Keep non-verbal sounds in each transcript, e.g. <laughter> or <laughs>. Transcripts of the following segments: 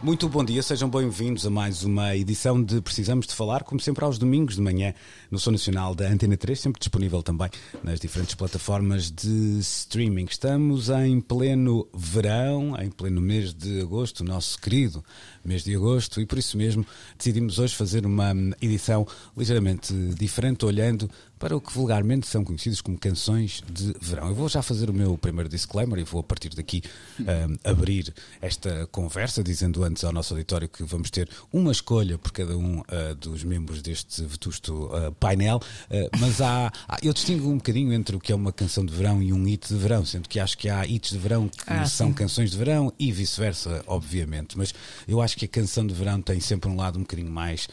Muito bom dia, sejam bem-vindos a mais uma edição de Precisamos de Falar, como sempre aos domingos de manhã no Som Nacional da Antena 3, sempre disponível também nas diferentes plataformas de streaming. Estamos em pleno verão, em pleno mês de agosto, nosso querido mês de agosto, e por isso mesmo decidimos hoje fazer uma edição ligeiramente diferente, olhando para o que vulgarmente são conhecidos como canções de verão. Eu vou já fazer o meu primeiro disclaimer e vou a partir daqui um, abrir esta conversa, dizendo antes ao nosso auditório que vamos ter uma escolha por cada um uh, dos membros deste vetusto uh, painel, uh, mas há, há, eu distingo um bocadinho entre o que é uma canção de verão e um hit de verão, sendo que acho que há hits de verão que Ah, são sim. canções de verão e vice-versa, obviamente, mas eu acho que a canção de verão tem sempre um lado um bocadinho mais,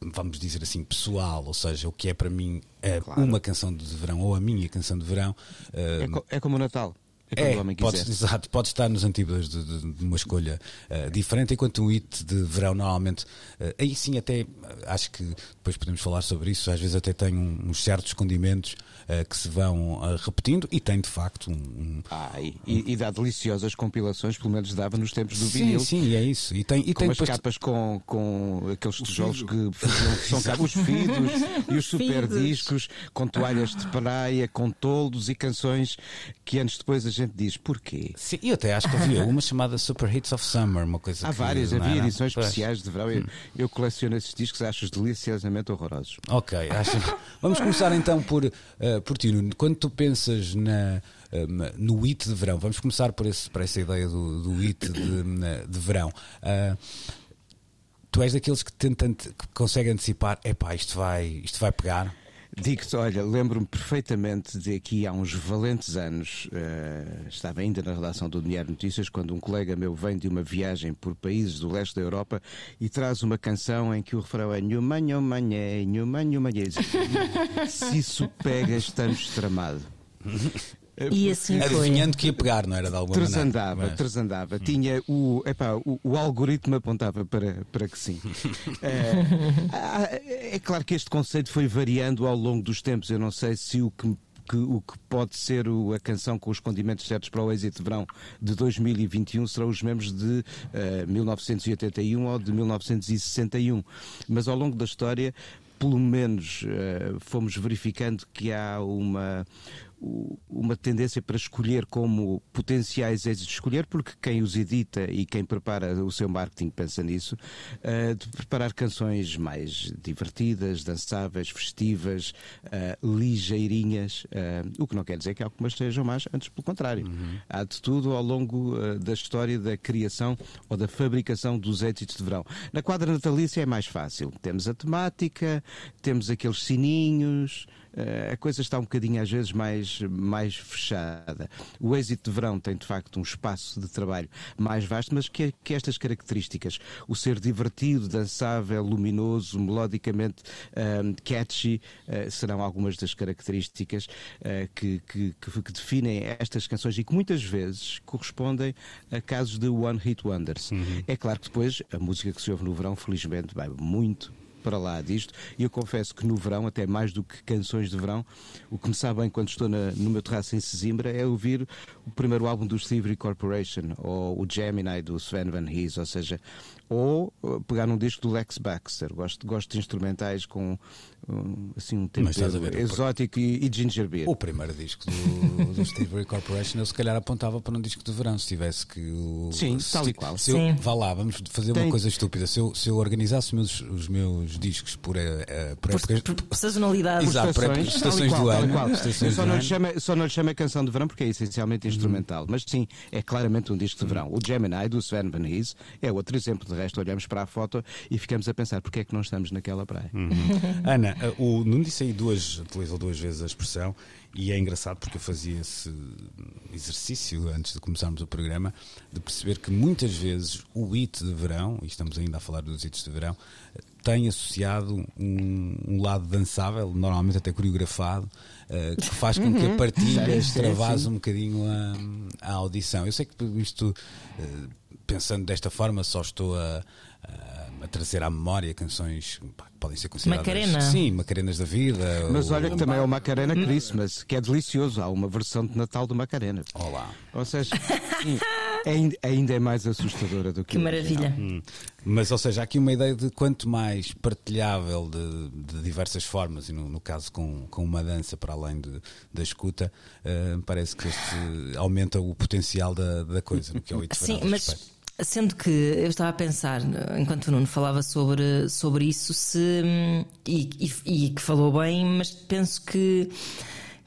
vamos dizer assim, pessoal, ou seja, o que é para mim Claro. uma canção de verão ou a minha canção de verão. ah, É, co- é como o Natal. É é, o homem pode, exato, pode estar nos antípodas de, de- de uma escolha ah, diferente, enquanto o hit de verão normalmente, ah, aí sim até ah, acho que depois podemos falar sobre isso, às vezes até tem um- uns certos condimentos ah, que se vão repetindo e tem de facto um- um, Ah, e, e- e dá deliciosas compilações, pelo menos dava nos tempos do Sim, vinil. sim, é isso. E tem, e Com tem as depois- capas com, com aqueles tijolos que são cá, os fidos <laughs> e os super discos, com toalhas de praia, com toldos e canções que anos depois gente diz porquê. Sim, eu até acho que havia uma chamada Super Hits of Summer, uma coisa Há que, várias, havia era? edições Pois. especiais de verão. Eu, eu coleciono esses discos, acho-os deliciosamente horrorosos. Ok, acho... <laughs> vamos começar então por, eh, por ti, Nuno. Quando tu pensas na, eh, no hit de verão, vamos começar por, esse, por essa ideia do, do hit de, de verão. Ah, tu és daqueles que tentam, que conseguem antecipar, epá, isto vai, isto vai pegar. Digo-te, olha, lembro-me perfeitamente de aqui há uns valentes anos, eh, estava ainda na redação do Diário Notícias, quando um colega meu vem de uma viagem por países do leste da Europa e traz uma canção em que o refrão é Nhuma, nhuma, nhé, nhuma, nhuma, nhé. Se isso pega, estamos tramado. E assim foi. Adivinhando que ia pegar, não era de alguma Transandava, maneira? Mas- transandava. Tinha o, epá, o, o algoritmo apontava para, para que sim. É, <laughs> é claro que este conceito foi variando ao longo dos tempos. Eu não sei se o que que o que pode ser o- a canção com os condimentos certos para o êxito de verão de 2021 serão os membros de eh, 1981 ou de 1961. Mas ao longo da história, pelo menos eh, fomos verificando que há uma uma tendência para escolher como potenciais êxitos, escolher porque quem os edita e quem prepara o seu marketing pensa nisso, eh, de preparar canções mais divertidas, dançáveis, festivas, eh, ligeirinhas, eh, o que não quer dizer que algumas sejam más, antes pelo contrário. Há de tudo ao longo da história da criação ou da fabricação dos êxitos de verão. Na quadra natalícia é mais fácil. Temos a temática, temos aqueles sininhos, a coisa está um bocadinho às vezes mais, mais fechada. O êxito de verão tem de facto um espaço de trabalho mais vasto, mas que, que estas características, o ser divertido, dançável, luminoso, melodicamente ehm, catchy, eh, serão algumas das características eh, que, que, que- que definem estas canções e que muitas vezes correspondem a casos de one hit wonders. É claro que depois a música que se ouve no verão, felizmente, vai muito para lá disto. E eu confesso que no verão, até mais do que canções de verão, o que me sabe bem quando estou na- no meu terraço em Sesimbra é ouvir o primeiro álbum do Thievery Corporation ou o Gemini do Sven Van Hees, ou seja, ou uh, pegar um disco do Lex Baxter. Gosto, gosto de instrumentais com um, assim um tempo exótico e, e ginger beer. O primeiro disco do, do Steve Ray Corporation, eu se calhar apontava para um disco de verão, se tivesse que. o- Sim, se tal e qual. se eu- Sim. vá lá, vamos fazer Tem- uma coisa estúpida. Se eu, se eu organizasse os meus, os meus discos por, eh, eh, por, Por, épocas- por- por sazonalidade. Exato. por épocas- estações qual, do ano, qual. estações Eu do só não, ano. lhe chamo, só não lhe chamo a canção de verão porque é essencialmente instrumental. Mas sim, é claramente um disco de verão. O Gemini do Sven Van Hees é outro exemplo. De resto, olhamos para a foto e ficamos a pensar porque é que não estamos naquela praia. <laughs> Ana, Uh, o Nuno disse aí duas, utilizou duas vezes a expressão e é engraçado porque eu fazia esse exercício antes de começarmos o programa de perceber que muitas vezes o hit de verão, e estamos ainda a falar dos hits de verão, tem associado um, um lado dançável, normalmente até coreografado, uh, que faz com que a partilha extravase um bocadinho a, a, audição. Eu sei que isto, uh, pensando desta forma, só estou a, a, a trazer à memória canções pá, podem ser consideradas. Macarena. Sim, Macarenas da vida. Mas ou- olha que também é o Macarena Christmas, que é delicioso. Há uma versão de Natal do Macarena. Olá. Ou seja, sim, ainda, ainda é mais assustadora do que Que o maravilha. original. Hum. Mas, ou seja, há aqui uma ideia de quanto mais partilhável de, de diversas formas, e no, no caso com, com uma dança para além de, da escuta, eh, parece que este aumenta o potencial da, da coisa, no que é o Sim, mas respeito. Sendo que eu estava a pensar, enquanto o Nuno falava sobre, sobre isso, se, hum, e, e- e que falou bem, mas penso que.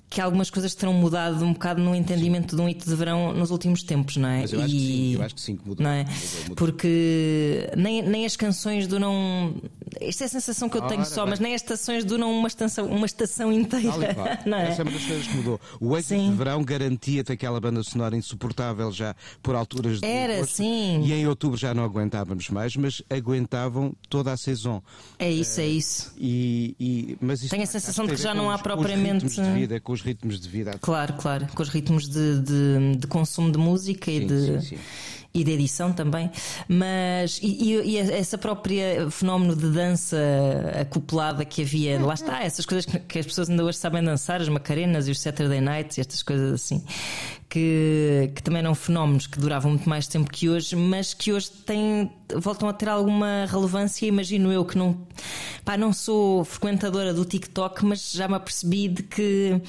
Que algumas coisas terão mudado um bocado no entendimento de um hito de verão nos últimos tempos, não é? Mas eu acho que sim, eu acho que sim que mudou. Não é? Mudou, mudou. Porque nem, nem as canções duram. Esta é a sensação que eu tenho Ora só, bem. mas nem as estações duram uma estação, uma estação inteira. E. <laughs> Não é? Essa é uma das coisas que mudou. O êxito Sim. de verão garantia-te aquela banda sonora insuportável já por alturas de Era, agosto. sim. E em outubro já não aguentávamos mais, mas aguentavam toda a saison. É isso, é isso. E, e- mas Tenho a sensação de que já não há propriamente- Com os ritmos de vida, com os ritmos de vida. Claro, claro, com os ritmos de, de, de consumo de música e Sim, de. sim, sim. E de edição também, mas e, e- e essa própria fenómeno de dança acoplada que havia, lá está, essas coisas que, que as pessoas ainda hoje sabem dançar, as Macarenas e os Saturday Nights e estas coisas assim, que, que também eram fenómenos que duravam muito mais tempo que hoje, mas que hoje têm, voltam a ter alguma relevância. Imagino eu que não, pá, não sou frequentadora do TikTok, mas já me apercebi de que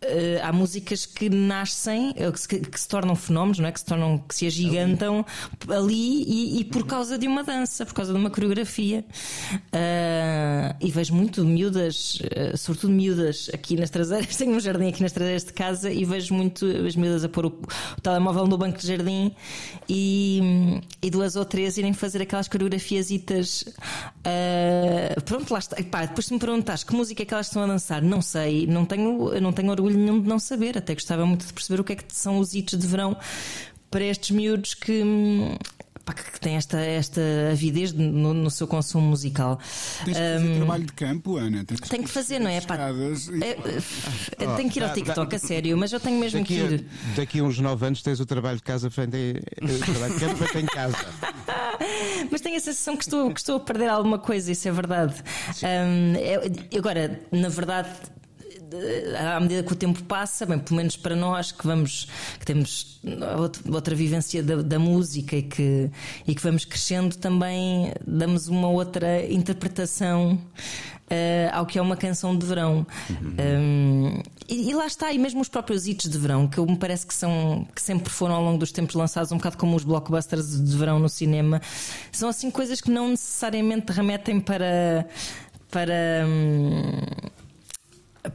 eh, há músicas que nascem, eh, que se, que se tornam fenómenos, não é? que, se tornam, que se agigantam ali e, e por causa de uma dança, por causa de uma coreografia. Ah, e vejo muito miúdas, eh, sobretudo miúdas aqui nas traseiras. <laughs> Tenho um jardim aqui nas traseiras de casa e vejo muito as miúdas a pôr o, o telemóvel no banco de jardim e, e duas ou três irem fazer aquelas coreografiasitas. ah, pronto, lá está. E pá, depois se me perguntares que música é que elas estão a dançar, não sei, não tenho, não tenho orgulho nenhum de não saber. Até gostava muito de perceber o que é que são os hits de verão para estes miúdos que. Pá, que têm esta, esta avidez no, no seu consumo musical. Tens que fazer trabalho de campo, Ana. Tens Tem que fazer, não é? Pá, e- é, é, tenho que ir ao TikTok, a sério, mas eu tenho mesmo que Daqui ir. a, daqui a uns 9 anos tens o trabalho de casa feito em, o trabalho de campo feito em casa. <laughs> Mas tenho a sensação que estou, que estou a perder alguma coisa, isso é verdade. Hum, é- agora, na verdade. À medida que o tempo passa, bem, pelo menos para nós que vamos, que temos outra vivência da, da música e que, e que vamos crescendo, também damos uma outra interpretação eh, ao que é uma canção de verão. Um, e, e lá está, e mesmo os próprios hits de verão, que eu me parece que são que sempre foram ao longo dos tempos lançados, um bocado como os blockbusters de verão no cinema, são assim coisas que não necessariamente remetem para. para hum,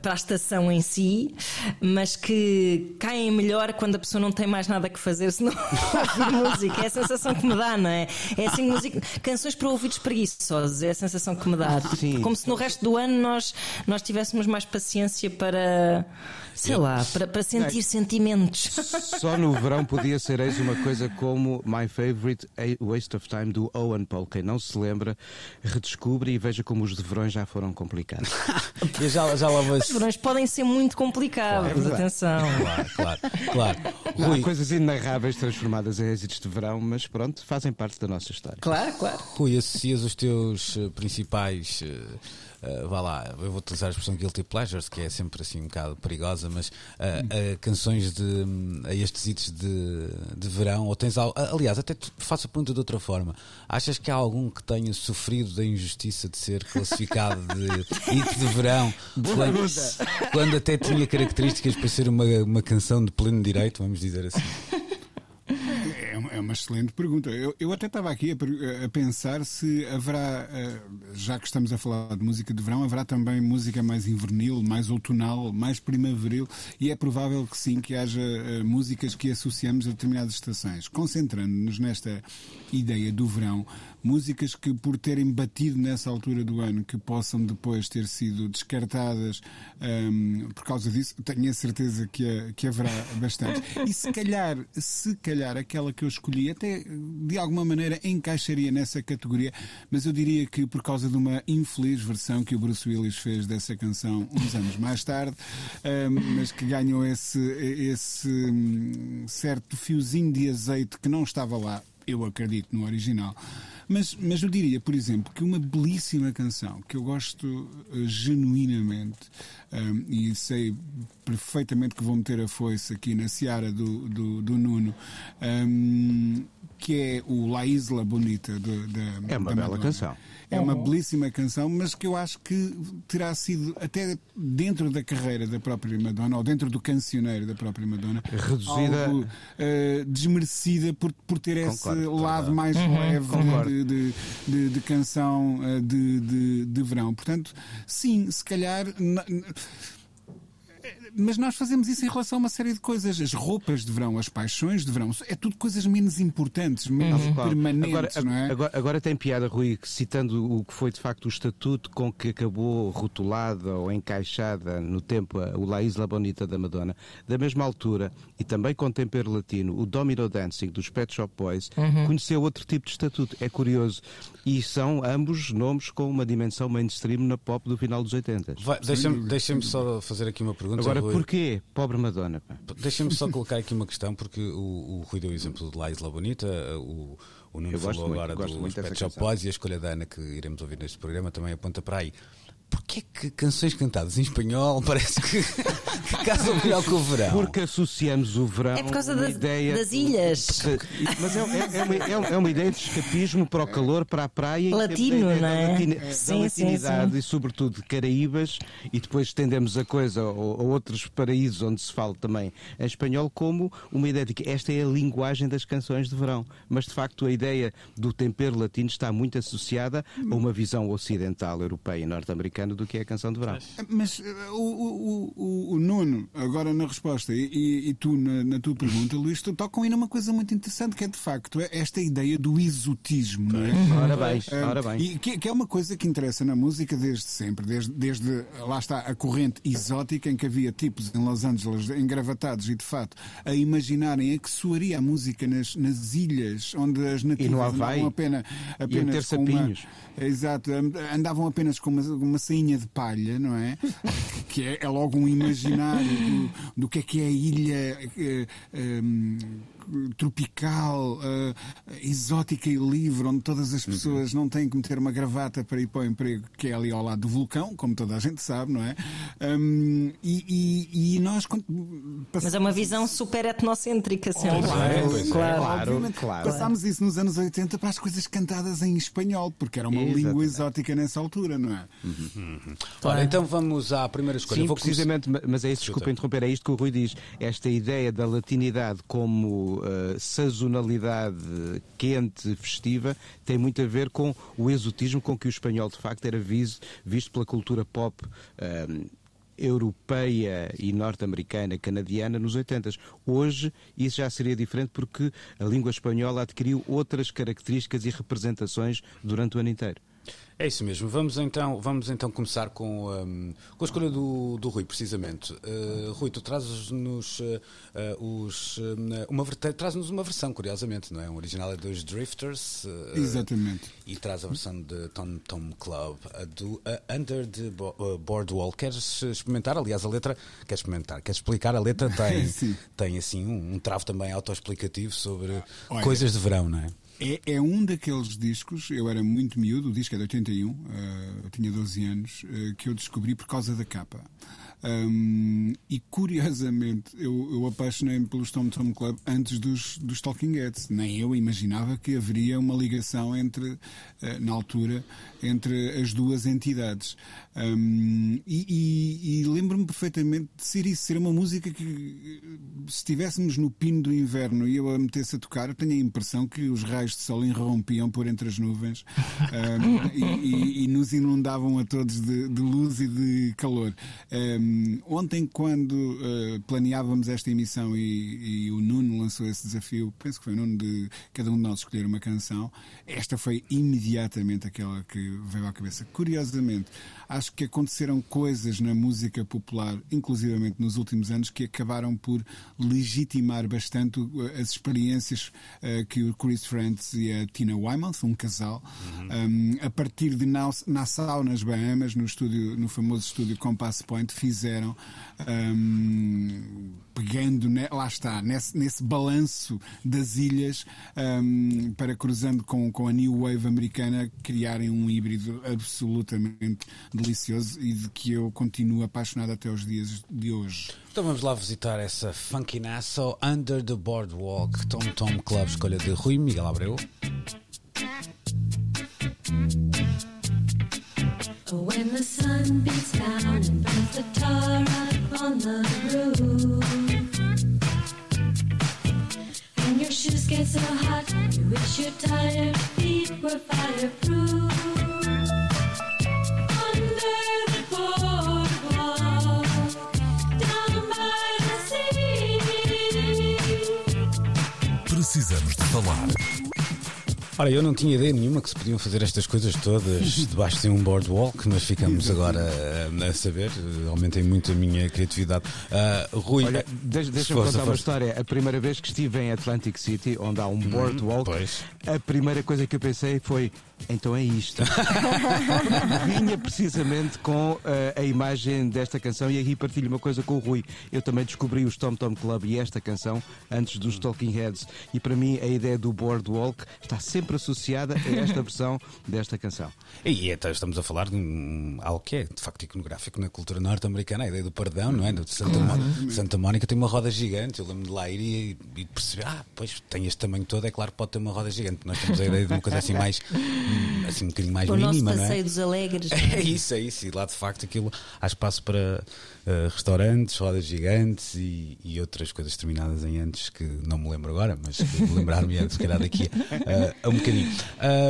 para a estação em si, mas que caem melhor quando a pessoa não tem mais nada que fazer senão <laughs> ouvir música. É a sensação que me dá, não é? É assim, música, canções para ouvidos preguiçosos, é a sensação que me dá. Sim. Como se no resto do ano nós, nós tivéssemos mais paciência para, sei lá, para, para sentir sentimentos. Só no verão podia ser eis uma coisa como My Favorite A Waste of Time do Owen Paul. Quem não se lembra, redescobre e veja como os de verões já foram complicados. <laughs> Eu já, já lá vou. Os verões podem ser muito complicados, verdade. atenção. Claro, claro, claro. Há Rui, coisas inarráveis transformadas em êxitos de verão, mas pronto, fazem parte da nossa história. Claro, claro. Rui, associas os teus eh, principais. Eh, vá lá, eu vou utilizar a expressão guilty pleasures, que é sempre assim um bocado perigosa, mas eh, a canções de. a estes hits de, de verão, ou tens al- aliás, até faço a pergunta de outra forma. Achas que há algum que tenha sofrido da injustiça de ser classificado de <laughs> hit de verão quando, quando até tinha características para ser uma, uma canção de pleno direito, vamos dizer assim? <laughs> É uma, excelente pergunta. Eu, eu até estava aqui a, a, pensar se haverá, eh, já que estamos a falar de música de verão, haverá também música mais invernil, mais outonal, mais primaveril, e é provável que sim, que haja uh, músicas que associamos a determinadas estações. Concentrando-nos nesta ideia do verão, músicas que, por terem batido nessa altura do ano, que possam depois ter sido descartadas um, por causa disso, tenho a certeza que, que haverá bastante. <laughs> E se calhar, se calhar, aquela que eu escolhi até de alguma maneira encaixaria nessa categoria, mas eu diria que por causa de uma infeliz versão que o Bruce Willis fez dessa canção uns anos mais tarde, um, mas que ganhou esse, esse hum, certo fiozinho de azeite que não estava lá eu acredito no original. Mas, mas eu diria, por exemplo, que uma belíssima canção que eu gosto uh, genuinamente um, e sei perfeitamente que vou meter a foice aqui na seara do, do, do Nuno, um, que é o La Isla Bonita de, de, É uma bela canção. É uma belíssima canção, mas que eu acho que terá sido, até dentro da carreira da própria Madonna, ou dentro do cancioneiro da própria Madonna, reduzida, algo, uh, desmerecida por, por ter Concordo, esse lado mais uhum, leve de, de, de, de, canção uh, de, de, de verão. Portanto, sim, se calhar mas nós fazemos isso em relação a uma série de coisas. As roupas de verão, as paixões de verão, é tudo coisas menos importantes, menos uhum. permanentes, agora, não é? Agora, agora, tem piada, Rui, citando o que foi de facto o estatuto com que acabou rotulada ou encaixada no tempo o La Isla Bonita da Madonna. Da mesma altura, e também com tempero latino, o Domino Dancing dos Pet Shop Boys uhum. conheceu outro tipo de estatuto. É curioso. E são ambos nomes com uma dimensão mainstream na pop do final dos 80. Deixa-me deixa só fazer aqui uma pergunta. Agora, Rui. porquê? Pobre Madonna. Deixa-me só colocar aqui uma questão, porque o, o Rui deu o exemplo de La Isla Bonita, o, o Nuno falou muito, agora dos Pet Shop Boys e a escolha da Ana que iremos ouvir neste programa também aponta para aí. Porquê que canções cantadas em espanhol <laughs> parece que, que casam melhor com o verão? Porque associamos o verão É por causa das, ideia, das ilhas. Mas é, é, é, uma, é, uma, ideia de escapismo para o calor, para a praia. Latino, não é? Latina, sim, da latinidade sim, sim. e, sobretudo, de Caraíbas. E depois estendemos a coisa a, a outros paraísos onde se fala também em espanhol, como uma ideia de que esta é a linguagem das canções de verão. Mas, de facto, a ideia do tempero latino está muito associada a uma visão ocidental, europeia e norte-americana americano do que é a canção de verão. Mas uh, o, o, o, o Nuno, agora na resposta, e, e tu na, na, tua pergunta, Luís, tu tocam aí numa coisa muito interessante, que é de facto esta ideia do exotismo, não é? Ora bem, uh, ora bem. E que, que, é uma coisa que interessa na música desde sempre, desde, desde lá está a corrente exótica em que havia tipos em Los Angeles engravatados e de fato a imaginarem a que soaria a música nas, nas ilhas onde as nativas andavam apenas, apenas com uma, Exato, andavam apenas com uma, uma sainha de palha, não é? que é, é logo um imaginário do, do que é que é a ilha. Um, eh, tropical, uh, exótica e livre, onde todas as pessoas não têm que meter uma gravata para ir para o emprego, que é ali ao lado do vulcão, como toda a gente sabe, não é? Um, e, e, e, nós. Mas é uma visão super etnocêntrica, sempre. Oh, claro, é, claro, claro, claro, Passámos isso nos anos 80 para as coisas cantadas em espanhol, porque era uma Exatamente. língua exótica nessa altura, não é? Uhum. Uhum. Ora, então vamos à primeira escolha. Sim, Vou precisamente, mas é isso, desculpa interromper, é isto que o Rui diz. Esta ideia da latinidade como uh, sazonalidade quente, festiva, tem muito a ver com o exotismo com que o espanhol de facto era visto, visto pela cultura pop. Uh, europeia e norte-americana, canadiana nos 80. Hoje isso já seria diferente porque a língua espanhola adquiriu outras características e representações durante o ano inteiro. É isso mesmo. Vamos então, vamos então começar com, um, com a escolha do, do Rui, precisamente. Uh, Rui, tu trazes-nos uh, os, uh, uma, traz-nos uma versão, curiosamente, não é? Um original é dos Drifters. Exatamente. E traz a versão de Tom Tom Club, do Under the Boardwalk. Queres experimentar? Aliás, a letra. Queres experimentar? Queres explicar? A letra <laughs> tem, tem assim um, um travo também autoexplicativo sobre Olha, coisas de verão, não é? É, é, um daqueles discos, eu era muito miúdo, o disco é de 81, uh, eu tinha 12 anos, uh, que eu descobri por causa da capa. Um, e curiosamente, eu, eu apaixonei-me pelos Tom Tom Club antes dos, dos Talking Heads. Nem eu imaginava que haveria uma ligação entre, uh, na altura, entre as duas entidades. Um, e, e, e lembro-me perfeitamente de ser isso, ser uma música que, se estivéssemos no pino do inverno e eu a metesse a tocar, eu tenho a impressão que os raios de sol irrompiam por entre as nuvens um, <laughs> e, e, nos inundavam a todos de, de luz e de calor. Um, ontem, quando uh, planeávamos esta emissão e, o Nuno lançou esse desafio, penso que foi o Nuno de cada um de nós escolher uma canção, esta foi imediatamente aquela que veio à cabeça. Curiosamente, acho que aconteceram coisas na música popular, inclusivamente nos últimos anos, que acabaram por legitimar bastante as experiências uh, que o Chris Frantz e a Tina Weymouth, um casal, uhum. um, a partir de Nassau, nas Bahamas, no, estúdio, no famoso estúdio Compass Point, fizeram. Um, pegando, lá está, nesse, nesse balanço das ilhas, um, para cruzando com, com a New Wave americana, criarem um híbrido absolutamente delicioso e de que eu continuo apaixonado até os dias de hoje. Então vamos lá visitar essa funky Nassau Under the Boardwalk Tom Tom Club, escolha de Rui Miguel Abreu. When the sun beats down and burns the tar up on the roof And your shoes get so hot You wish your tired feet were fireproof Precisamos de falar Ora, eu não tinha ideia nenhuma que se podiam fazer estas coisas todas <laughs> debaixo de um boardwalk, mas ficamos agora a, a saber. Aumentem muito a minha criatividade. Uh, Rui, Olha, deixa-me deixa contar fosse. uma história. A primeira vez que estive em Atlantic City, onde há um hum, boardwalk, a primeira coisa que eu pensei foi então é isto. <laughs> Vinha precisamente com uh, a imagem desta canção e aqui partilho uma coisa com o Rui. Eu também descobri os Tom Tom Club e esta canção antes dos Talking Heads. E para mim a ideia do Boardwalk está sempre associada a esta versão desta canção. E então estamos a falar de um, algo que é de facto iconográfico na cultura norte-americana, a ideia do perdão, não é? De Santa, Mónica, Santa Mónica tem uma roda gigante. Eu lembro de lá ir e, e perceber, ah, pois tem este tamanho todo, é claro que pode ter uma roda gigante. Nós temos a ideia de uma coisa assim mais assim um bocadinho mais o mínima, nosso passeio não é? dos alegres. É? <laughs> é isso, é isso. E lá de facto aquilo há espaço para uh, restaurantes, rodas gigantes e, e, outras coisas terminadas em antes que não me lembro agora, mas lembrar-me se calhar daqui uh, a um bocadinho.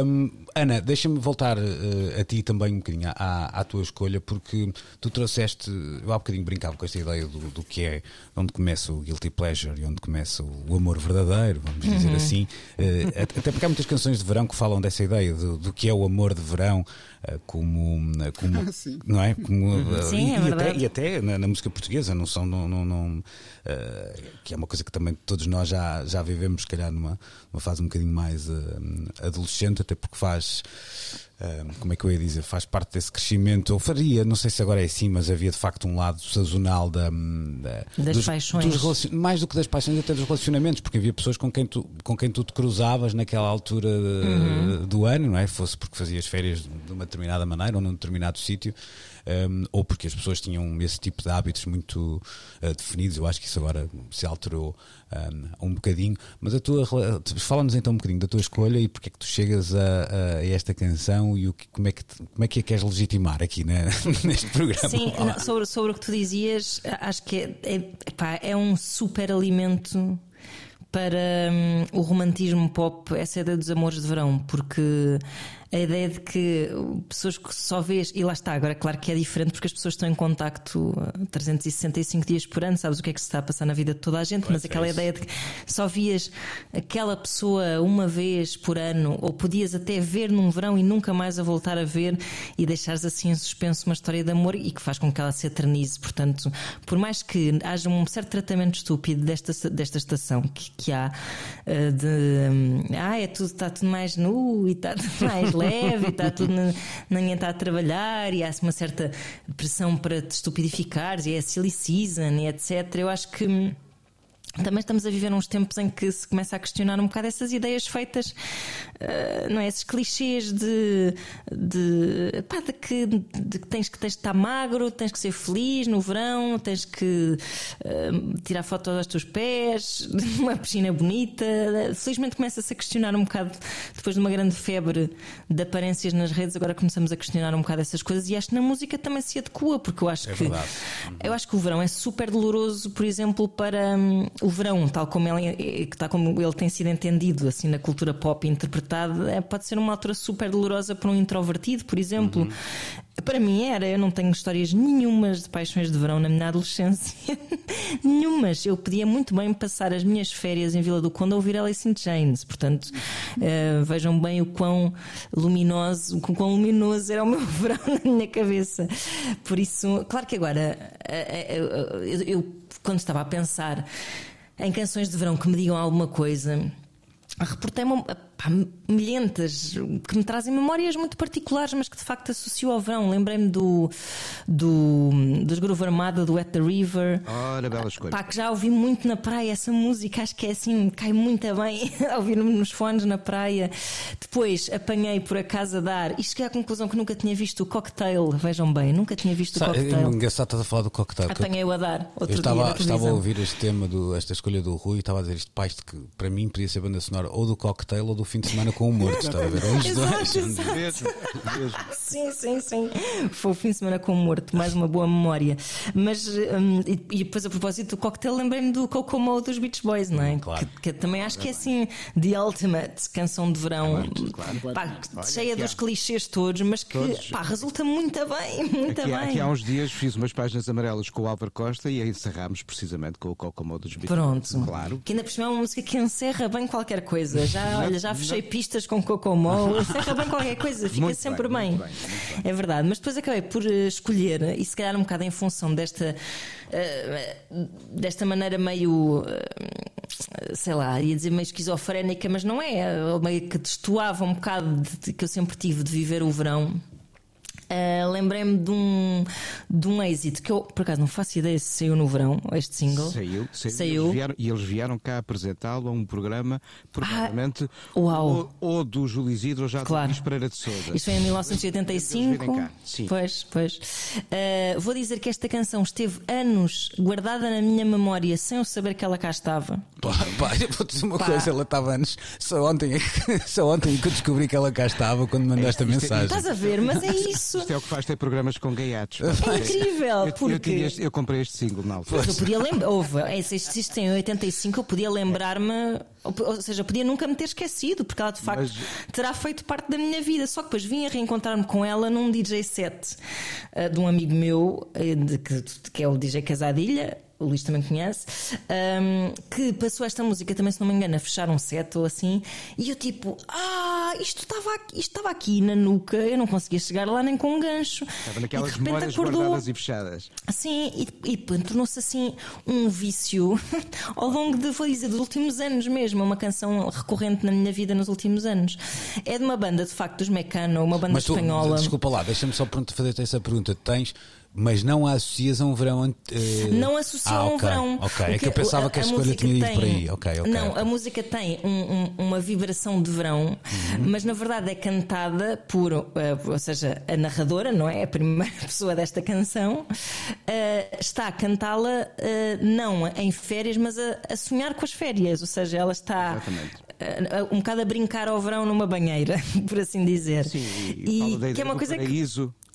Um, Ana, deixa-me voltar uh, a ti também um bocadinho à, à, tua escolha, porque tu trouxeste, eu há bocadinho brincava com esta ideia do, do, que é onde começa o guilty pleasure e onde começa o, amor verdadeiro, vamos dizer uhum. assim. Uh, até porque há muitas canções de verão que falam dessa ideia do, do que é o amor de verão, como, como <laughs> ah, não é? Como, uhum. Sim, e, é e, até, e até na, na, música portuguesa, não são, não, não, não que é uma coisa que também todos nós já, já vivemos, se calhar numa, numa fase um bocadinho mais adolescente, até porque faz. Uh, como é que eu ia dizer? Faz parte desse crescimento, ou faria, não sei se agora é assim, mas havia de facto um lado sazonal da, da das dos, paixões. Dos, mais do que das paixões, até dos relacionamentos, porque havia pessoas com quem tu, com quem tu te cruzavas naquela altura uhum. do ano, não é? Fosse porque fazias férias de uma determinada maneira ou num determinado sítio um, ou porque as pessoas tinham esse tipo de hábitos muito uh, definidos. Eu acho que isso agora se alterou um, um bocadinho. Mas a tua fala-nos então um bocadinho da tua escolha e porque é que tu chegas a, a esta canção e o que, como, é que, como é que a queres legitimar aqui né, <laughs> neste programa? Sim, não, sobre, sobre o que tu dizias, acho que é, é, é um super alimento para um, o romantismo pop, essa ideia dos amores de verão, porque a ideia de que pessoas que só vês, e lá está, agora claro que é diferente porque as pessoas estão em contacto 365 dias por ano, sabes o que é que se está a passar na vida de toda a gente, pois mas é aquela isso. ideia de que só vias aquela pessoa uma vez por ano, ou podias até ver num verão e nunca mais a voltar a ver e deixares assim em suspenso uma história de amor e que faz com que ela se eternize. Portanto, por mais que haja um certo tratamento estúpido desta, desta estação que, que há eh, de hum, ah, é tudo, está tudo mais nu e está tudo mais <laughs> leve, está <laughs> tudo, ninguém está a trabalhar e há uma certa pressão para te estupidificares e é silly season e etc. Eu acho que também estamos a viver uns tempos em que se começa a questionar um bocado essas ideias feitas, uh, não é? Esses clichês de, de, pá, de, que, de que tens que tens de estar magro, tens que ser feliz no verão, tens que uh, tirar fotos aos teus pés, <laughs> uma piscina bonita. Felizmente começa-se a questionar um bocado, depois de uma grande febre de aparências nas redes, agora começamos a questionar um bocado essas coisas e acho que na música também se adequa, porque eu acho É que verdade. eu acho que o verão é super doloroso, por exemplo, para hum, o verão, tal como ele, eh, tal como ele tem sido entendido assim na cultura pop e é, pode ser uma altura super dolorosa para um introvertido, por exemplo. Para mim era, eu não tenho histórias nenhumas de paixões de verão na minha adolescência. <laughs> nenhumas. Eu podia muito bem passar as minhas férias em Vila do Conde a ouvir Alice in Chains. Portanto, eh, vejam bem o quão luminoso, o quão luminoso era o meu <laughs> verão na minha cabeça. Por isso, claro que agora eh, eh, eu, eu, quando estava a pensar em canções de verão que me digam alguma coisa, reportei-me pá, milhentas que me trazem memórias muito particulares, mas que de facto associo ao verão. Lembrei-me do, do, dos Groove Armada, do At the River. Ora, bela escolha. Pá, que já ouvi muito na praia essa música, acho que é assim, cai muito bem <laughs> ouvir-me nos fones na praia. Depois apanhei por acaso a dar e cheguei à conclusão que nunca tinha visto o cocktail. Vejam bem, nunca tinha visto o é cocktail. engraçado estás a falar do cocktail. Apanhei-o a dar outro Eu estava, dia. estava a ouvir este tema, do, esta escolha do Rui e estava a dizer isto, pá, isto que para mim podia ser banda sonora ou do cocktail ou do fim de semana com o morto. Estava a ver? Os Exato, dois. exato. Mesmo, mesmo. Sim, sim, sim. Foi o fim de semana com o morto, mais uma boa memória. Mas, hum, e, e depois a propósito do cocktail, lembrei-me do Kokomo dos Beach Boys, não é? Claro. Que, que também acho que é assim, The Ultimate canção de verão, pá, cheia aqui dos há- clichês todos, mas que Todos. pá, resulta muito bem, <laughs> muito Aqui, bem. aqui há uns dias fiz umas páginas amarelas com o Álvaro Costa e encerrámos precisamente com o Kokomo dos Beatles. Pronto. Claro. Que ainda por cima é uma música que encerra bem qualquer coisa. Já, olha, já fechei pistas com Kokomo, encerra bem qualquer coisa, fica Muito sempre bem, bem. muito bem, muito É verdade. Mas depois acabei por eh, escolher, e se calhar um bocado em função desta, eh, desta maneira meio. eh, sei lá, ia dizer meio esquizofrénica, mas não é. Meio que destoava um bocado de que eu sempre tive de viver o verão. Uh, Lembrei-me de um, de um êxito que eu, por acaso, não faço ideia se saiu no verão, este single. Saiu, saiu, Saiu. E, eles vieram, e eles vieram cá apresentá-lo a um programa, provavelmente, Ah, uau. ou, ou do Júlio Isidro ou já Claro. do Luís Pereira de Souza. Isto foi em 1985. Eles virem cá, sim. Pois, pois. Uh, vou dizer que esta canção esteve anos guardada na minha memória sem eu saber que ela cá estava. Pá, pá, eu vou dizer uma Pá. coisa, ela estava antes. Só ontem, <laughs> só ontem que eu descobri que ela cá estava quando mandaste a Isto é- mensagem. Estás a ver? Mas é isso. Isto é o que faz ter programas com gaiatos. É incrível, Eu, eu, porque. tinha este- eu comprei este single na altura. Eu podia lembrar, houve, é, se isto isto em 85, eu podia lembrar-me, ou, ou seja, eu podia nunca me ter esquecido, porque ela de facto Mas- terá feito parte da minha vida. Só que depois vim a reencontrar-me com ela num DJ set eh, de um amigo meu, eh, de que, que é o DJ Casadilha. O Luís também conhece, ahm, que passou esta música também, se não me engano, a fechar um set ou assim, e eu tipo, ah, isto estava aqui, isto estava aqui na nuca, eu não conseguia chegar lá nem com um gancho. Estava e naquelas de repente memórias acordou. guardadas e fechadas. Sim, e, e pronto, tornou-se assim um vício <laughs> ao longo de, vou dizer, dos últimos anos mesmo. É uma canção recorrente na minha vida nos últimos anos. É de uma banda, de facto, dos Mecano, uma banda Mas tu, espanhola. desculpa lá, deixa-me só pronto fazer essa pergunta. Tens, mas não a associas a um verão. eh, Não associa ah, a um verão. Ok, é que eu pensava que a escolha música tinha ido tem- por aí. Ok, ok. Não, ok. a música tem um- um- uma vibração de verão, Uhum. mas na verdade é cantada por, eh, ou seja, a narradora, não é? A primeira <laughs> pessoa desta canção, eh, está a cantá-la não em férias, mas a, a sonhar com as férias. Ou seja, ela está Exatamente. um bocado a brincar ao verão numa banheira, <laughs> por assim dizer. Sim, e, da que é uma coisa que.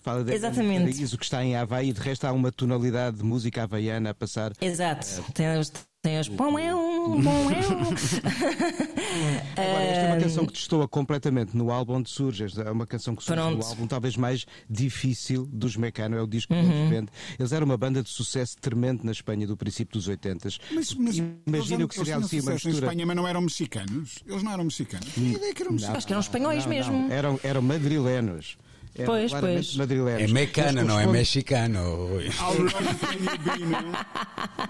Fala do Exatamente. paraíso que está em Havaí. De resto, há uma tonalidade de música havaiana a passar. Exato. Tem os. Tem os bom é um, bom é um. <laughs> Agora, esta é uma canção que destoa completamente no álbum onde surge. É uma canção que surge Pronto. no álbum talvez mais difícil dos Mecano, é o disco que Uhum. eles vendem. Eles eram uma banda de sucesso tremendo na Espanha do princípio dos 80 Mas, mas Imagina o que seria eles assim uma em mistura. Espanha, mas não eram mexicanos. Eles não eram mexicanos. Ideia que eram mexicanos. Acho que eram espanhóis Não, mesmo. não, eram, eram madrilenos. Eram Pois, pois. É mecano, não é mexicano.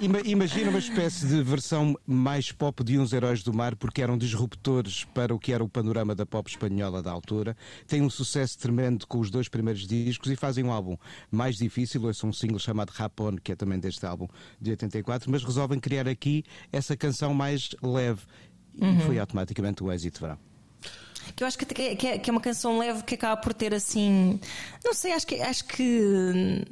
<laughs> Imagina uma espécie de versão mais pop de uns heróis do mar, porque eram disruptores para o que era o panorama da pop espanhola da altura. Têm um sucesso tremendo com os dois primeiros discos e fazem um álbum mais difícil. Ouçam um single chamado Rapone, que é também deste álbum de 84, mas resolvem criar aqui essa canção mais leve. E foi automaticamente o êxito de verão. Que eu acho que, que, é, que é uma canção leve que acaba por ter assim. Não sei, acho que, acho que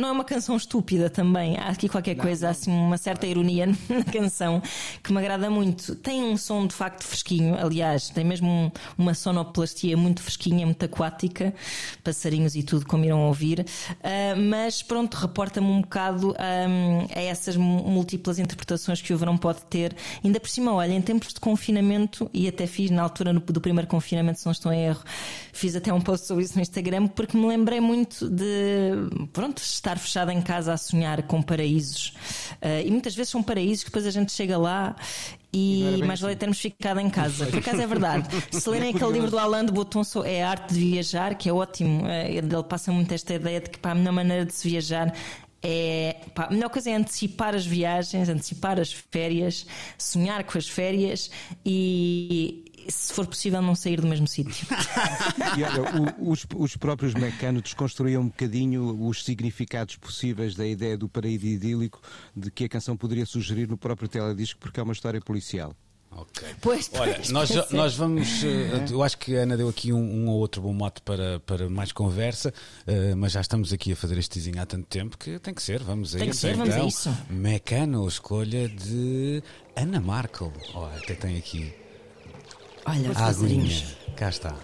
não é uma canção estúpida também. Há aqui qualquer coisa, há assim, uma certa ironia <laughs> na canção que me agrada muito. Tem um som de facto fresquinho, aliás, tem mesmo um- uma sonoplastia muito fresquinha, muito aquática, passarinhos e tudo, como irão ouvir. Ah, mas pronto, reporta-me um bocado ah, a essas múltiplas interpretações que o verão pode ter. Ainda por cima, olha, em tempos de confinamento, e até fiz na altura do primeiro confinamento, se não estou em erro, fiz até um post sobre isso no Instagram, porque me lembrei muito de pronto, estar fechada em casa a sonhar com paraísos. Ah, e muitas vezes são paraísos que depois a gente chega lá. E E mais vale assim. termos ficado em casa. Por acaso é verdade. <laughs> Se lerem aquele livro do Alain de Botton, so- é a arte de viajar, que é ótimo. Eh, Ele passa muito esta ideia de que pá, a melhor maneira de se viajar é. Pá, a melhor coisa é antecipar as viagens, antecipar as férias, sonhar com as férias e. Se for possível, não sair do mesmo sítio. <laughs> E olha, o- os, os próprios mecanos desconstruíam um bocadinho os significados possíveis da ideia do paraíso idílico de que a canção poderia sugerir no próprio teledisco, porque é uma história policial. Ok. Pois, Olha, pois, nós, é. nós vamos. <laughs> eh, Eu acho que a Ana deu aqui um, um ou outro bom mote para, para mais conversa, eh, mas já estamos aqui a fazer este teasinho há tanto tempo que tem que ser. Vamos a Tem que isso. ser, vamos a então. isso. Mecano, escolha de Ana Markel. Oh, até tem aqui Olha, os passarinhos. Cá está.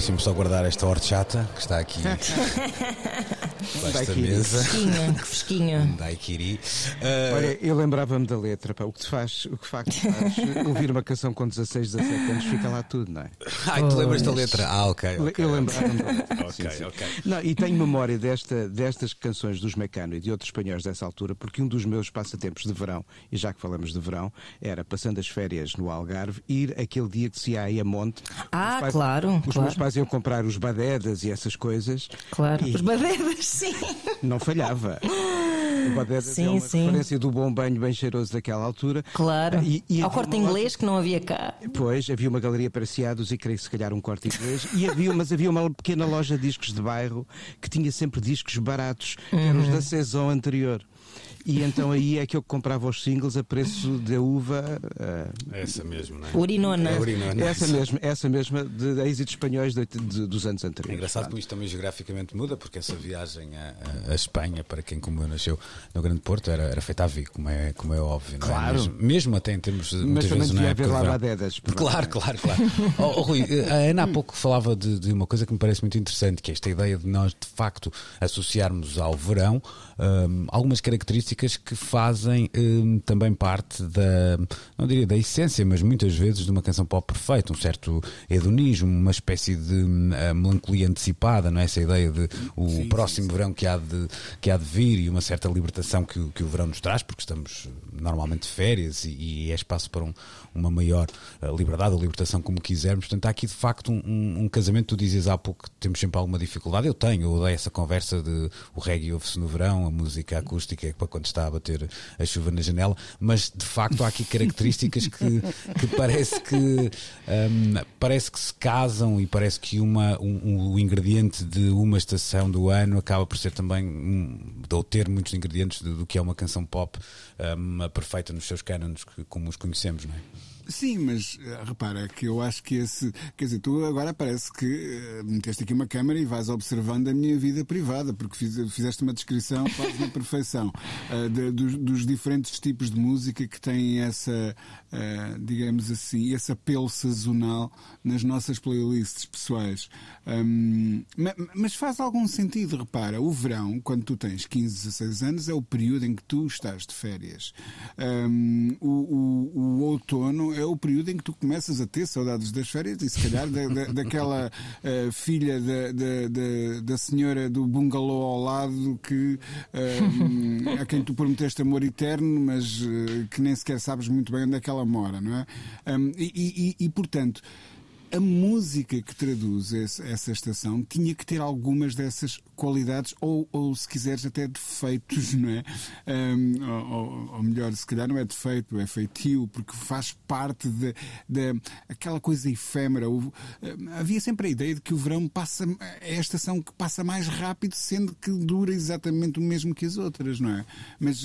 Deixem-me só guardar esta horchata que está aqui <laughs> Daiquiri. mesa. Que fresquinho. Um Daiquiri. Eh, Olha, eu lembrava-me da letra, pá, o que te faz, o que facto faz <laughs> ouvir uma canção com 16, 17 anos, fica lá tudo, não é? <laughs> Ai, tu lembras da letra? Ah, ok. ok. Eu lembrava-me da letra. Ok, sim, sim. ok. Não, e tenho memória desta, destas canções dos Mecano e de outros espanhóis dessa altura, porque um dos meus passatempos de verão, e já que falamos de verão, era passando as férias no Algarve, ir aquele dia que se ia aí a monte. Ah, Os pais- claro, Os claro. meus pais iam comprar os badedas e essas coisas. Claro. E Os badedas, <laughs> sim. não falhava. O badedas Sim, é uma sim. referência do bom banho bem cheiroso daquela altura. Claro. E- e Ao corte inglês que não havia cá. Pois, havia uma galeria para Ciados e creio que se calhar um corte inglês. E havia, mas havia uma pequena loja de discos de bairro que tinha sempre discos baratos, que eram os Uhum. da saison anterior. E então aí é que eu comprava os singles a preço da uva. ah, Essa mesmo, não é? Urinona. É urinona. essa mesma, essa mesma de, de êxitos espanhóis de- de- dos anos É anteriores. engraçado como isto também geograficamente muda, porque essa viagem a, a- a Espanha, para quem como eu nasceu no Grande Porto, era, era feita a ver, como é, como é óbvio. não é? Claro. Mesmo, mesmo até em termos de. Mas muitas também vezes na devia haver de badedas. Claro, claro, claro. <laughs> Oh, oh, Rui, a Ana há pouco falava de, de uma coisa que me parece muito interessante, que é esta ideia de nós, de facto, associarmos ao verão hum, algumas características que fazem hum, também parte da, não diria da essência, mas muitas vezes de uma canção pop perfeita, um certo hedonismo, uma espécie de a melancolia antecipada, não é? Essa ideia de o próximo verão que há de, que há de vir e uma certa libertação que, o- que o verão nos traz, porque estamos normalmente de férias e, e é espaço para um- uma maior eh, liberdade ou libertação, como quisermos. Portanto, há aqui de facto um, um- um casamento. Tu dizes há pouco que temos sempre alguma dificuldade. Eu tenho, eu odeio essa conversa de o reggae ouve-se no verão, a música acústica é para quando está a bater a chuva na janela, mas de facto há aqui características que, que parece que hum, parece que se casam e parece que uma, um, um- o ingrediente de uma estação do ano acaba por ser também um, ou ter muitos ingredientes do, do que é uma canção pop hum, perfeita nos seus cânones como os conhecemos, não é? Sim, mas uh, repara que eu acho que esse. Quer dizer, tu agora parece que uh, meteste aqui uma câmera e vais observando a minha vida privada, porque fiz, fizeste uma descrição quase na perfeição uh, de, dos, dos, diferentes tipos de música que têm essa, digamos assim, esse apelo sazonal nas nossas playlists pessoais. Um, mas faz algum sentido, repara, o verão, quando tu tens 15, 16 anos, é o período em que tu estás de férias. Um, o, o, o outono é o período em que tu começas a ter saudades das férias e se calhar da, da, daquela uh, filha da, da, da, senhora do bungalow ao lado que uh, a quem tu prometeste amor eterno, mas uh, que nem sequer sabes muito bem onde é que ela mora, não é? Um, e, e, e, portanto a música que traduz esse, essa estação tinha que ter algumas dessas qualidades, ou, ou se quiseres, até defeitos, <laughs> não é? Um, ou, ou, melhor, se calhar não é defeito, é feitio, porque faz parte de, de aquela coisa efêmera. O, havia sempre a ideia de que o verão passa, é a estação que passa mais rápido, sendo que dura exatamente o mesmo que as outras, não é? Mas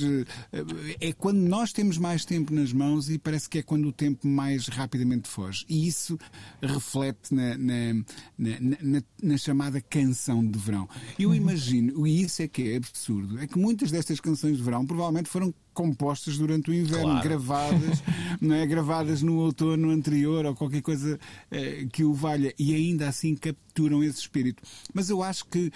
é quando nós temos mais tempo nas mãos e parece que é quando o tempo mais rapidamente foge. E isso reflete na, na, na, na, chamada canção de verão. Eu uhum. imagino, e isso é que é absurdo, é que muitas destas canções de verão provavelmente foram compostas durante o inverno, claro. gravadas, <laughs> não é? gravadas no outono anterior ou qualquer coisa eh, que o valha, e ainda assim capturam esse espírito. Mas eu acho que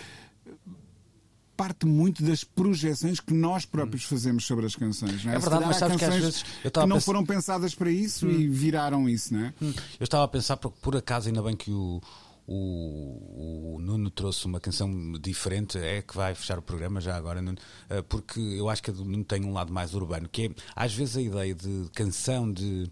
parte muito das projeções que nós próprios fazemos sobre as canções. Não é? é verdade, mas sabes que às vezes eu que não pensar... foram pensadas para isso hum. e viraram isso, não é? Hum. Eu estava a pensar, por, por acaso, ainda bem que o, o, o, Nuno trouxe uma canção diferente, é que vai fechar o programa já agora, Nuno, eh, porque eu acho que a do Nuno tem um lado mais urbano, que é às vezes a ideia de canção de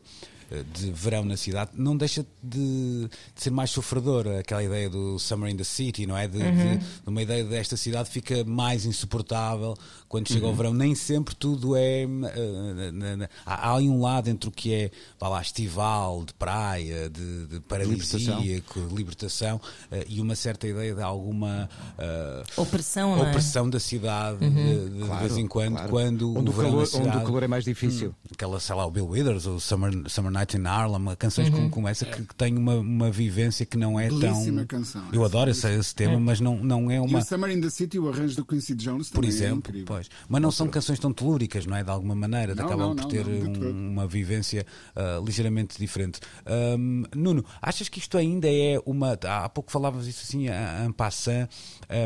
de verão na cidade, não deixa de, de, ser mais sofredor. Aquela ideia do Summer in the City, não é? De, uhum. de, de uma ideia desta cidade fica mais insuportável quando chega uhum. o verão. Nem sempre tudo é. Uh, na, na, há, há ali um lado entre o que é, vá lá, estival, de praia, de, de paralisíaco, libertação, libertação uh, e uma certa ideia de alguma uh, opressão, é? opressão da cidade uhum. de, claro, vez em quando, claro. quando onde o, calor, cidade, onde o calor é mais difícil. Hum, aquela, sei lá, o Bill Withers, o Summer, Summer Night in Harlem, canções uhum. como, essa que, que tem uma, uma vivência que não é Belíssima tão. canção. Eu adoro esse, esse tema, é. mas não, não é uma. E o Summer in the City, o arranjo do Quincy Jones Por também é exemplo, é incrível. Pois. Mas não são canções tão telúricas, não é? De alguma maneira, não, acabam não, por ter um, uma vivência uh, ligeiramente diferente. Um, Nuno, achas que isto ainda é uma. Há pouco falávamos isso assim, en passant,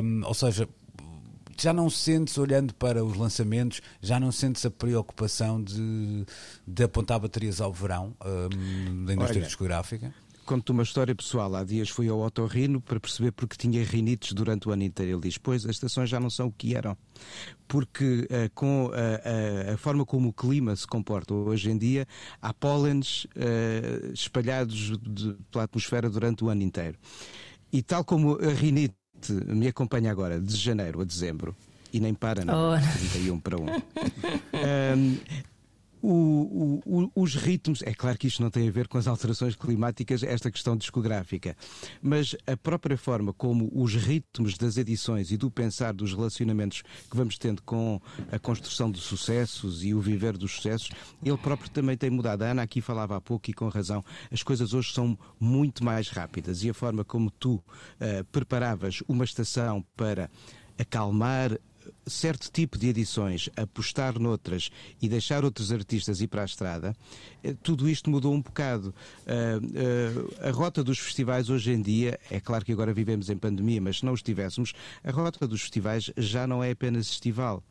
um, ou seja, já não sentes, olhando para os lançamentos, já não sentes a preocupação de, de apontar baterias ao verão um, da indústria Olha, discográfica? Conto uma história pessoal. Há dias fui ao otorrino para perceber porque tinha rinites durante o ano inteiro. Ele diz: Pois, as estações já não são o que eram. Porque uh, com a, a, a, forma como o clima se comporta hoje em dia, há pólenes uh, espalhados de, pela atmosfera durante o ano inteiro. E tal como a rinite me acompanha agora de janeiro a dezembro e nem para, não. Oh. 31 para 1. um, <laughs> o, o, os ritmos, é claro que isto não tem a ver com as alterações climáticas, esta questão discográfica, mas a própria forma como os ritmos das edições e do pensar dos relacionamentos que vamos tendo com a construção de sucessos e o viver dos sucessos, ele próprio também tem mudado. A Ana aqui falava há pouco e com razão, as coisas hoje são muito mais rápidas. E a forma como tu uh, preparavas uma estação para acalmar certo tipo de edições, apostar noutras e deixar outros artistas ir para a estrada, eh, tudo isto mudou um bocado. Uh, uh, a rota dos festivais hoje em dia, é claro que agora vivemos em pandemia, mas se não estivéssemos, a rota dos festivais já não é apenas estival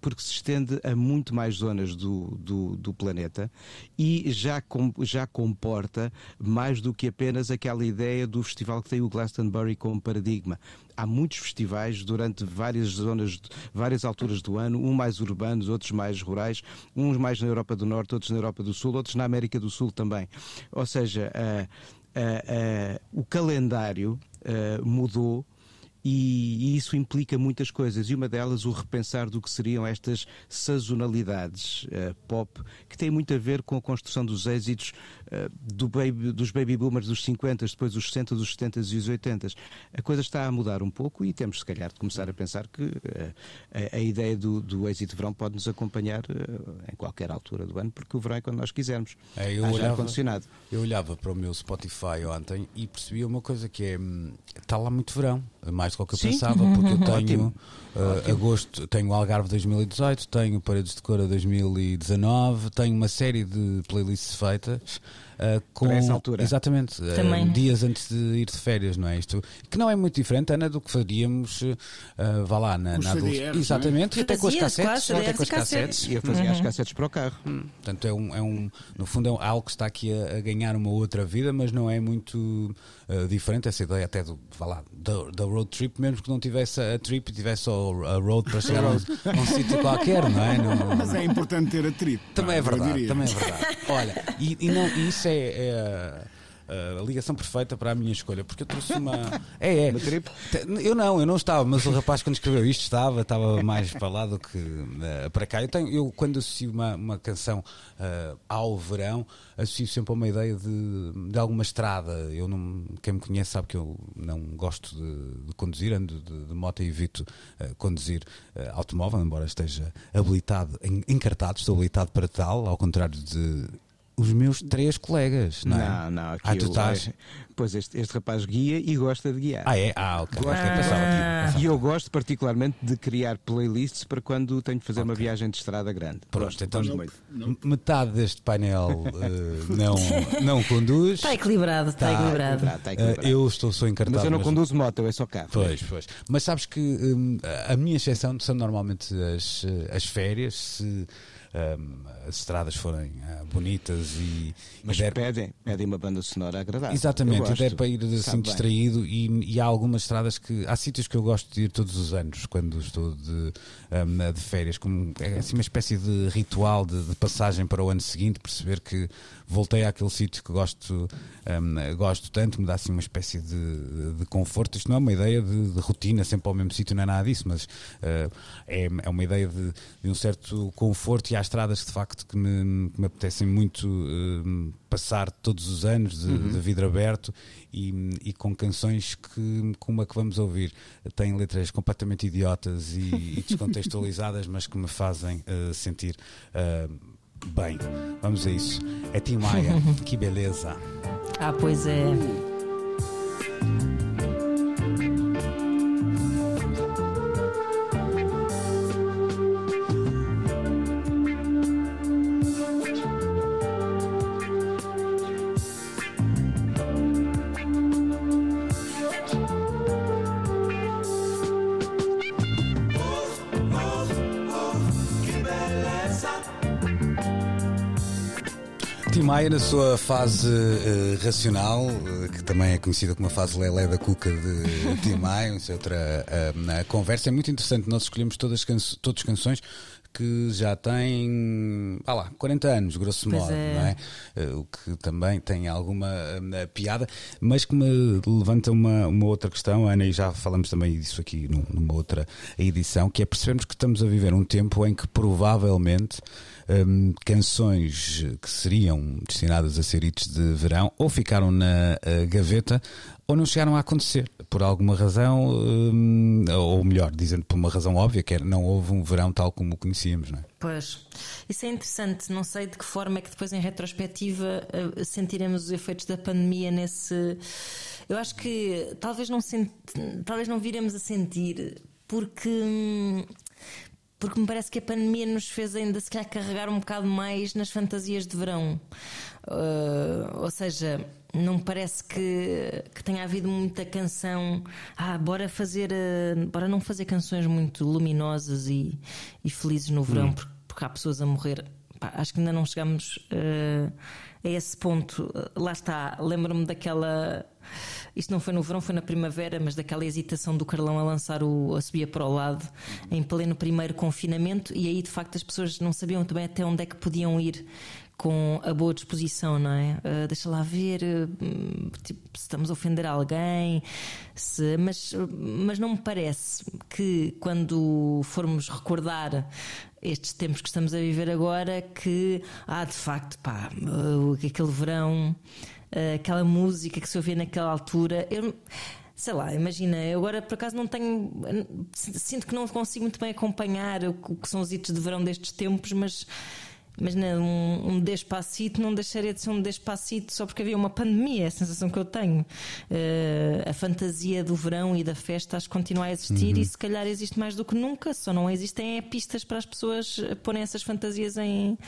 porque se estende a muito mais zonas do, do, do, planeta e já, com, já comporta mais do que apenas aquela ideia do festival que tem o Glastonbury como paradigma. Há muitos festivais durante várias zonas, várias alturas do ano, uns mais urbanos, outros mais rurais, uns mais na Europa do Norte, outros na Europa do Sul, outros na América do Sul também. Ou seja, uh, uh, uh, o calendário mudou e, isso implica muitas coisas, e uma delas o repensar do que seriam estas sazonalidades uh, pop, que têm muito a ver com a construção dos êxitos do baby- dos baby boomers dos 50, depois dos 60, dos 70 e os 80. A coisa está a mudar um pouco e temos, se calhar, de começar a pensar que eh, a, a ideia do, do êxito de verão pode nos acompanhar eh, em qualquer altura do ano, porque o verão é quando nós quisermos. É, eu olhava- ar-condicionado. Eu olhava para o meu Spotify ontem e percebia uma coisa que é hum, está lá muito verão, mais do que eu Sim. pensava, <laughs> porque eu tenho Ótimo. uh, agosto, tenho o Algarve 2018, tenho Paredes de Cora 2019, tenho uma série de playlists feitas uh, com Para essa altura. exatamente uh, Também. dias antes de ir de férias, não é isto? Que não é muito diferente, Ana, do que faríamos, uh, vá lá na, na CDRs, não é? Exatamente, e até com as cassetes, claro, até com as e cassetes. E eu fazia as cassetes para o carro. Portanto, é um, é um, no fundo, é um- algo que está aqui a, a ganhar uma outra vida, mas não é muito uh, diferente. Essa ideia até do, vá lá, da, da road trip, mesmo que não tivesse a trip e tivesse só a road para chegar a um, a um sítio qualquer, não é? <laughs> Não- Mas é importante ter a trip. também é verdade, também é verdade. Olha, e, e não, e isso é, é a, a ligação perfeita para a minha escolha, porque eu trouxe uma. <laughs> É, é. Eu não, eu não estava, mas o rapaz quando escreveu isto estava, estava mais para lá do que eh, para cá. Eu, tenho, eu quando associo uma, uma canção eh, ao verão, associo sempre a uma ideia de, de alguma estrada. Eu não, quem me conhece sabe que eu não gosto de, de conduzir, ando de, de moto e evito eh, conduzir eh, automóvel, embora esteja habilitado, en- encartado, estou habilitado para tal, ao contrário de os meus três colegas, não é? Não, não, aqui Ah, tu estás. é- Pois este, este rapaz guia e gosta de guiar. Ah, é? Ah, ok. Gosto. Ok, pensava que- E eu gosto particularmente de criar playlists para quando tenho de fazer uma viagem de estrada grande. Pronto, então Não, não. metade deste painel eh, não, <laughs> não conduz. Está equilibrado, está Tá. equilibrado. Equilibrado, está Eh, equilibrado. eu estou sou encartado. Mas eu não mas- conduzo moto, eu é só carro. Pois, pois. Mas sabes que hum, a minha exceção são normalmente as, eh, as férias, se hum, as estradas forem ah, bonitas e, Mas e der pedem, pedem uma banda sonora agradável. Exatamente, e der para ir assim Sabe distraído e, e há algumas estradas que há sítios que eu gosto de ir todos os anos quando estou de, hum, de férias, como é assim uma espécie de ritual de, de passagem para o ano seguinte, perceber que voltei àquele sítio que gosto, hum, gosto tanto, me dá assim uma espécie de, de conforto. Isto não é uma ideia de, de rotina, sempre ao mesmo sítio, não é nada disso, mas uh, é, é uma ideia de, de um certo conforto e há estradas de facto que me, que me apetecem muito hum, passar todos os anos de, Uhum. de vidro aberto e, e com canções que, como a que vamos ouvir, têm letras completamente idiotas e, e <laughs> descontextualizadas, mas que me fazem uh, sentir uh, bem. Vamos a isso. É Tim Maia, <laughs> que beleza. Ah, pois é. Maia, na sua fase eh, racional, eh, que também é conhecida como a fase lelé da cuca de Tim <laughs> Maia, isso é outra na conversa, é muito interessante. Nós escolhemos todas, canço- todas canções que já têm, ah lá, 40 anos, grosso Pois modo, é. não é? O que também tem alguma piada, mas que me levanta uma, uma outra questão, Ana, e já falamos também disso aqui num- numa outra edição, que é percebermos que estamos a viver um tempo em que provavelmente hum, canções que seriam destinadas a ser hits de verão ou ficaram na eh, gaveta ou não chegaram a acontecer por alguma razão, hum, ou melhor, dizendo por uma razão óbvia, que é não houve um verão tal como o conhecíamos, não é? Pois, isso é interessante. Não sei de que forma é que depois, em retrospectiva, eh, sentiremos os efeitos da pandemia nesse. Eu acho que talvez não, sent... talvez não viremos a sentir, porque. Hum, Porque me parece que a pandemia nos fez ainda se calhar carregar um bocado mais nas fantasias de verão. Uh, ou seja, não me parece que, que tenha havido muita canção. Ah, bora fazer. uh, bora não fazer canções muito luminosas e, e felizes no verão, porque, porque há pessoas a morrer. Pá, acho que ainda não chegamos uh, a esse ponto. Lá está, lembro-me daquela. Isto não foi no verão, foi na primavera, mas daquela hesitação do Carlão a lançar o A Subia para o Lado em pleno primeiro confinamento, e aí de facto as pessoas não sabiam também até onde é que podiam ir com a boa disposição, não é? Uh, deixa lá ver uh, tipo, se estamos a ofender alguém, se, mas, mas não me parece que quando formos recordar estes tempos que estamos a viver agora, que, ah, de facto, pá, uh, aquele verão, aquela música que se ouvia naquela altura. Eu, sei lá, imagina, eu agora por acaso não tenho. Sinto que não consigo muito bem acompanhar o que são os hitos de verão destes tempos, mas mas não, um, um despacito não deixaria de ser um despacito só porque havia uma pandemia, é a sensação que eu tenho. Uh, a fantasia do verão e da festa acho que continua a existir uhum. e se calhar existe mais do que nunca, só não existem é pistas para as pessoas porem essas fantasias em,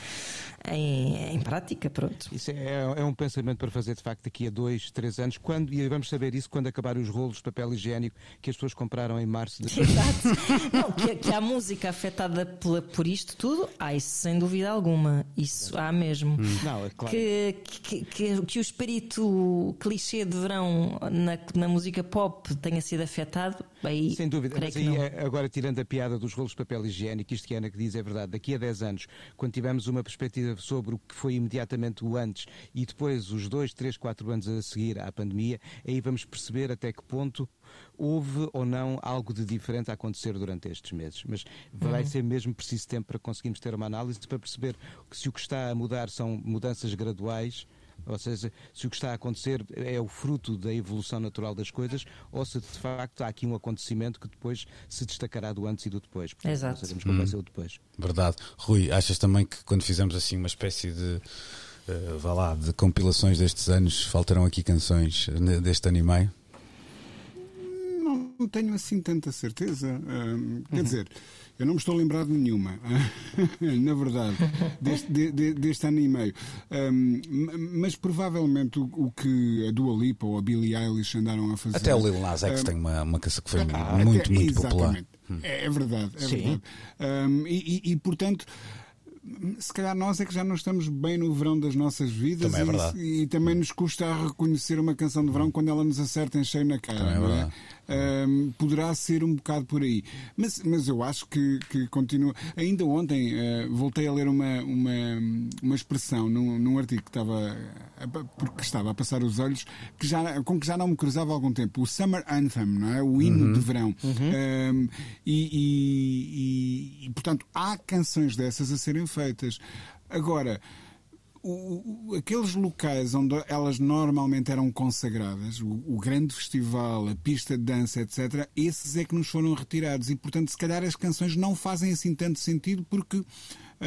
em, em prática, pronto. Isso é, é, um pensamento para fazer de facto daqui a dois, três anos, quando, e vamos saber isso quando acabarem os rolos de papel higiênico que as pessoas compraram em março de <laughs> Exato. não, que, que há música afetada por, por isto tudo, há isso sem dúvida alguma. Isso há mesmo. Hum. Não, é claro. que, que, que, que, o espírito clichê de verão na, na música pop tenha sido afetado, aí. Sem dúvida. Mas aí, é, agora, tirando a piada dos rolos de papel higiênico, isto que a Ana que diz é verdade. Daqui a 10 anos, quando tivermos uma perspectiva sobre o que foi imediatamente o antes e depois os 2, 3, 4 anos a seguir à pandemia, aí vamos perceber até que ponto houve ou não algo de diferente a acontecer durante estes meses. Mas vai uhum. ser mesmo preciso tempo para conseguirmos ter uma análise para perceber que se o que está a mudar são mudanças graduais. Ou seja, se o que está a acontecer é o fruto da evolução natural das coisas, ou se de facto há aqui um acontecimento que depois se destacará do antes e do depois. Portanto, Exato. Não sabemos como vai ser o depois. Verdade. Rui, achas também que quando fizemos assim uma espécie de. Uh, vá lá, de compilações destes anos, faltarão aqui canções deste ano e meio? Não tenho assim tanta certeza. quer uhum. dizer, eu não me estou a lembrar de nenhuma, <laughs> na verdade, deste, de, de, deste ano e meio. Um, mas provavelmente o, o, que a Dua Lipa ou a Billie Eilish andaram a fazer. Até o Lil Nas X tem uma, uma canção que foi ah, muito, até, muito popular. É, é verdade, é Sim. verdade. Um, e, e, e, portanto se calhar nós é que já não estamos bem no verão das nossas vidas também é e, e, também nos custa reconhecer uma canção de verão quando ela nos acerta em cheio na cara. Também é um, poderá ser um bocado por aí. Mas, mas eu acho que, que continua. Ainda ontem uh, voltei a ler uma, uma, uma expressão num, num artigo que estava, porque estava a passar os olhos, que já, com que já não me cruzava há algum tempo. O Summer Anthem, não é? o hino uhum. de verão. Uhum. Um, e, e, e, portanto, há canções dessas a serem feitas. Agora, o, aqueles locais onde elas normalmente eram consagradas, o, o, grande festival, a pista de dança, etc., esses é que nos foram retirados. E, portanto, se calhar as canções não fazem assim tanto sentido porque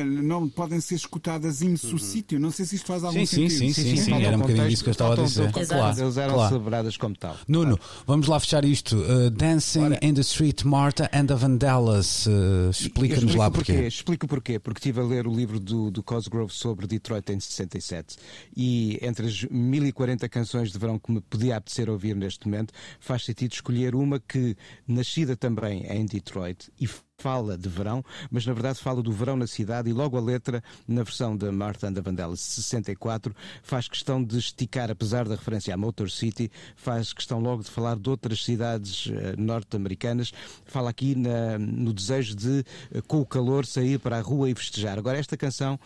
não podem ser escutadas in su sítio. Não sei se isto faz algum sim, sentido. Sim, sim, sim, sim, sim. era um bocadinho isso que eu estava a dizer. Claro, eles eram claro. celebradas como tal. Nuno, vamos lá fechar isto. Uh, Dancing Ora. in the Street, Martha and the Vandellas. Uh, Explica-nos lá porquê. porquê. Explico porquê. Porque estive a ler o livro do, do Cosgrove sobre Detroit em 67 e entre as 1040 canções de verão que me podia apetecer ouvir neste momento, faz sentido escolher uma que, nascida também em Detroit e fala de verão, mas na verdade fala do verão na cidade e logo a letra, na versão da Martha and Vandellas 64, faz questão de esticar, apesar da referência à Motor City, faz questão logo de falar de outras cidades uh, norte-americanas, fala aqui na, no desejo de, uh, com o calor, sair para a rua e festejar. Agora, esta canção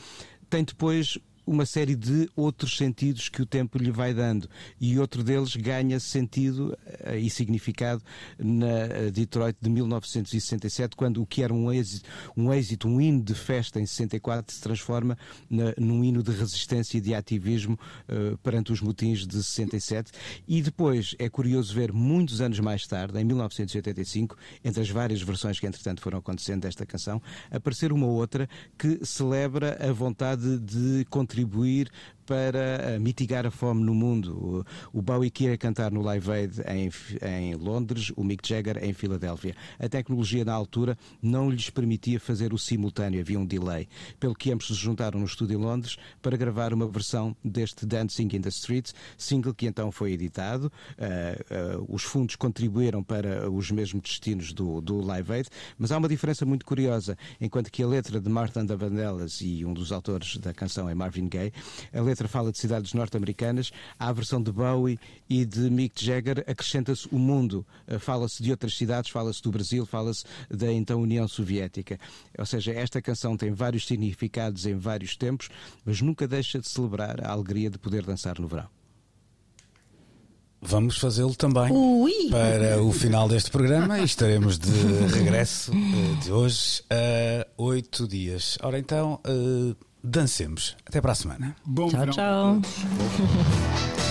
tem depois uma série de outros sentidos que o tempo lhe vai dando. E outro deles ganha sentido uh, e significado na eh, Detroit de 1967, quando o que era um êxito, um, êxito, um hino de festa em 64, se transforma na, num hino de resistência e de ativismo uh, perante os motins de 67. E depois é curioso ver, muitos anos mais tarde, em 1985, entre as várias versões que entretanto foram acontecendo desta canção, aparecer uma outra que celebra a vontade de contribuir contribuir para eh, mitigar a fome no mundo. O Bowie queria cantar no Live Aid em, em Londres, o Mick Jagger em Filadélfia. A tecnologia na altura não lhes permitia fazer o simultâneo, havia um delay. Pelo que ambos se juntaram no estúdio em Londres para gravar uma versão deste Dancing in the Streets, single que então foi editado. Uh, uh, os fundos contribuíram para os mesmos destinos do, do Live Aid, mas há uma diferença muito curiosa. Enquanto que a letra de the Vandellas e um dos autores da canção é Marvin Gaye, a letra letra fala de cidades norte-americanas, à versão de Bowie e de Mick Jagger acrescenta-se o mundo. Uh, fala-se de outras cidades, fala-se do Brasil, fala-se da então União Soviética. Ou seja, esta canção tem vários significados em vários tempos, mas nunca deixa de celebrar a alegria de poder dançar no verão. Vamos fazê-lo também Ui! para o final deste programa e estaremos de regresso eh, de hoje a oito dias. Ora então, eh, dancemos. Até para a semana. Bom Tchau, verão. tchau. <laughs>